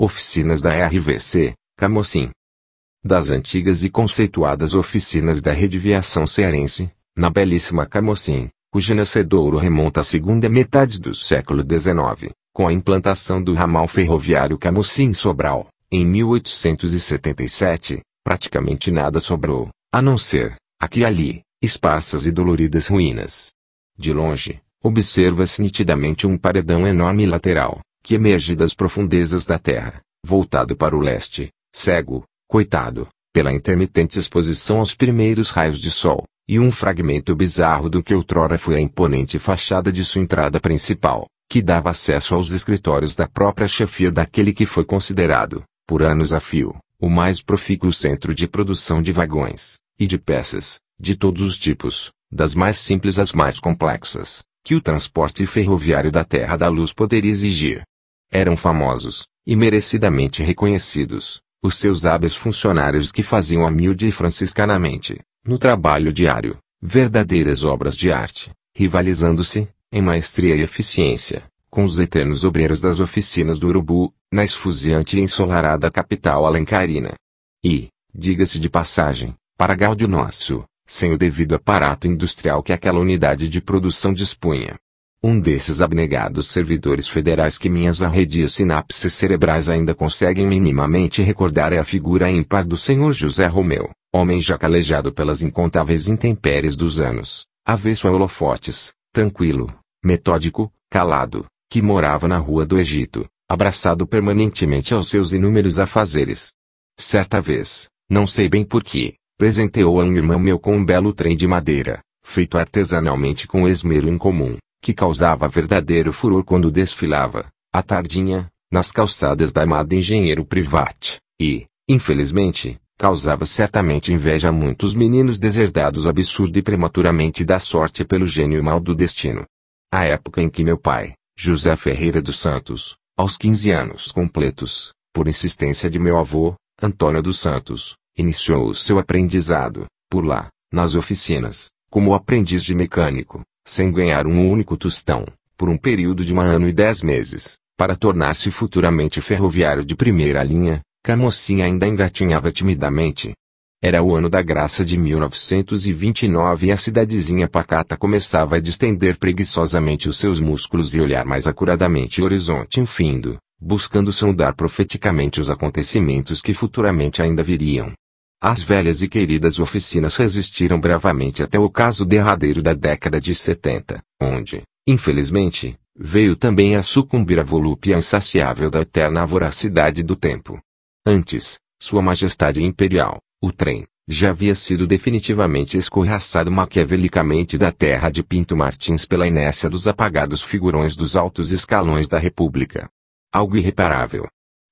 Oficinas da RVC, Camocim. Das antigas e conceituadas oficinas da Rede Viação Cearense, na belíssima Camocim, cujo nascedouro remonta à segunda metade do século XIX, com a implantação do ramal ferroviário Camocim-Sobral, em 1877, praticamente nada sobrou, a não ser, aqui e ali, esparsas e doloridas ruínas. De longe, observa-se nitidamente um paredão enorme lateral, que emerge das profundezas da terra, voltado para o leste, cego, coitado, pela intermitente exposição aos primeiros raios de sol, e um fragmento bizarro do que outrora foi a imponente fachada de sua entrada principal, que dava acesso aos escritórios da própria chefia daquele que foi considerado, por anos a fio, o mais profícuo centro de produção de vagões, e de peças, de todos os tipos, das mais simples às mais complexas, que o transporte ferroviário da Terra da Luz poderia exigir. Eram famosos, e merecidamente reconhecidos, os seus hábeis funcionários que faziam humilde e franciscanamente, no trabalho diário, verdadeiras obras de arte, rivalizando-se, em maestria e eficiência, com os eternos obreiros das oficinas do Urubu, na esfuziante e ensolarada capital alencarina. E, diga-se de passagem, para gáudio nosso, sem o devido aparato industrial que aquela unidade de produção dispunha. Um desses abnegados servidores federais que minhas arredias sinapses cerebrais ainda conseguem minimamente recordar é a figura ímpar do senhor José Romeu, homem já calejado pelas incontáveis intempéries dos anos, avesso a holofotes, tranquilo, metódico, calado, que morava na rua do Egito, abraçado permanentemente aos seus inúmeros afazeres. Certa vez, não sei bem porquê, presenteou a um irmão meu com um belo trem de madeira, feito artesanalmente com esmero incomum que causava verdadeiro furor quando desfilava, à tardinha, nas calçadas da amada engenheiro private, e, infelizmente, causava certamente inveja a muitos meninos deserdados absurdo e prematuramente da sorte pelo gênio mal do destino. A época em que meu pai, José Ferreira dos Santos, aos 15 anos completos, por insistência de meu avô, Antônio dos Santos, iniciou o seu aprendizado, por lá, nas oficinas, como aprendiz de mecânico, sem ganhar um único tostão, por um período de um ano e dez meses, para tornar-se futuramente ferroviário de primeira linha, Camocim ainda engatinhava timidamente. Era o ano da graça de 1929 e a cidadezinha pacata começava a distender preguiçosamente os seus músculos e olhar mais acuradamente o horizonte infindo, buscando sondar profeticamente os acontecimentos que futuramente ainda viriam. As velhas e queridas oficinas resistiram bravamente até o caso derradeiro da década de 70, onde, infelizmente, veio também a sucumbir a volúpia insaciável da eterna voracidade do tempo. Antes, Sua Majestade Imperial, o trem, já havia sido definitivamente escorraçado maquiavelicamente da terra de Pinto Martins pela inércia dos apagados figurões dos altos escalões da República. Algo irreparável.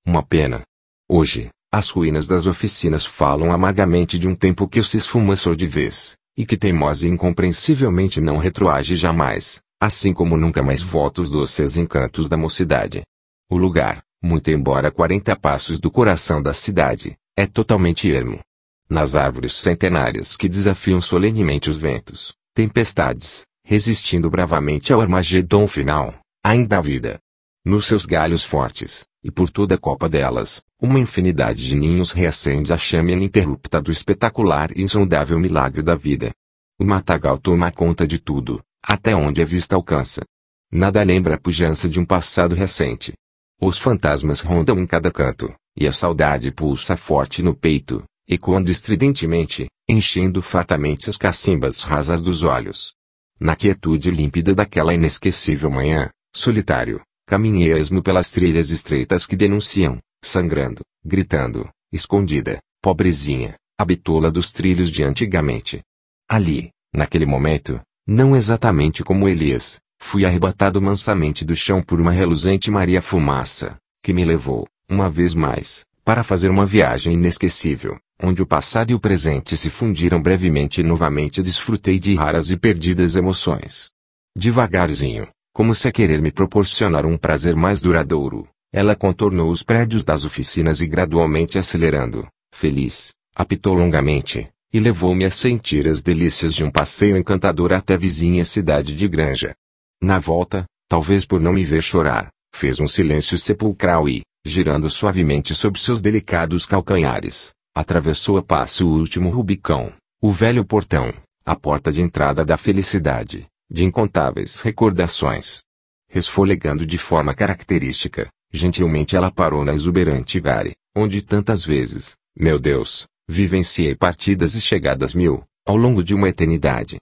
Uma pena. Hoje, as ruínas das oficinas falam amargamente de um tempo que se esfumaçou de vez, e que teimosa e incompreensivelmente não retroage jamais, assim como nunca mais volta os doces encantos da mocidade. O lugar, muito embora quarenta passos do coração da cidade, é totalmente ermo. Nas árvores centenárias que desafiam solenemente os ventos, tempestades, resistindo bravamente ao Armagedon final, ainda há vida. Nos seus galhos fortes, e por toda a copa delas, uma infinidade de ninhos reacende a chama ininterrupta do espetacular e insondável milagre da vida. O matagal toma conta de tudo, até onde a vista alcança. Nada lembra a pujança de um passado recente. Os fantasmas rondam em cada canto, e a saudade pulsa forte no peito, ecoando estridentemente, enchendo fartamente as cacimbas rasas dos olhos. Na quietude límpida daquela inesquecível manhã, solitário, Caminhei esmo pelas trilhas estreitas que denunciam, sangrando, gritando, escondida, pobrezinha, a bitola dos trilhos de antigamente. Ali, naquele momento, não exatamente como Elias, fui arrebatado mansamente do chão por uma reluzente Maria Fumaça, que me levou, uma vez mais, para fazer uma viagem inesquecível, onde o passado e o presente se fundiram brevemente e novamente desfrutei de raras e perdidas emoções. Devagarzinho, como se a querer me proporcionar um prazer mais duradouro, ela contornou os prédios das oficinas e gradualmente acelerando, feliz, apitou longamente, e levou-me a sentir as delícias de um passeio encantador até a vizinha cidade de Granja. Na volta, talvez por não me ver chorar, fez um silêncio sepulcral e, girando suavemente sob seus delicados calcanhares, atravessou a passo o último Rubicão, o velho portão, a porta de entrada da felicidade, de incontáveis recordações. Resfolegando de forma característica, gentilmente ela parou na exuberante gare, onde tantas vezes, meu Deus, vivenciei partidas e chegadas mil, ao longo de uma eternidade.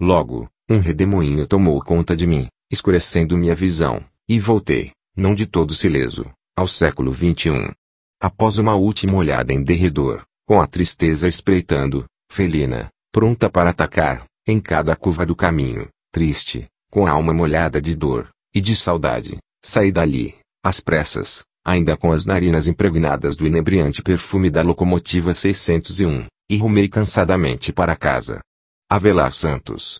Logo, um redemoinho tomou conta de mim, escurecendo minha visão, e voltei, não de todo sileso, ao século XXI. Após uma última olhada em derredor, com a tristeza espreitando, felina, pronta para atacar, em cada curva do caminho, triste, com a alma molhada de dor e de saudade, saí dali, às pressas, ainda com as narinas impregnadas do inebriante perfume da locomotiva 601, e rumei cansadamente para casa. Avelar Santos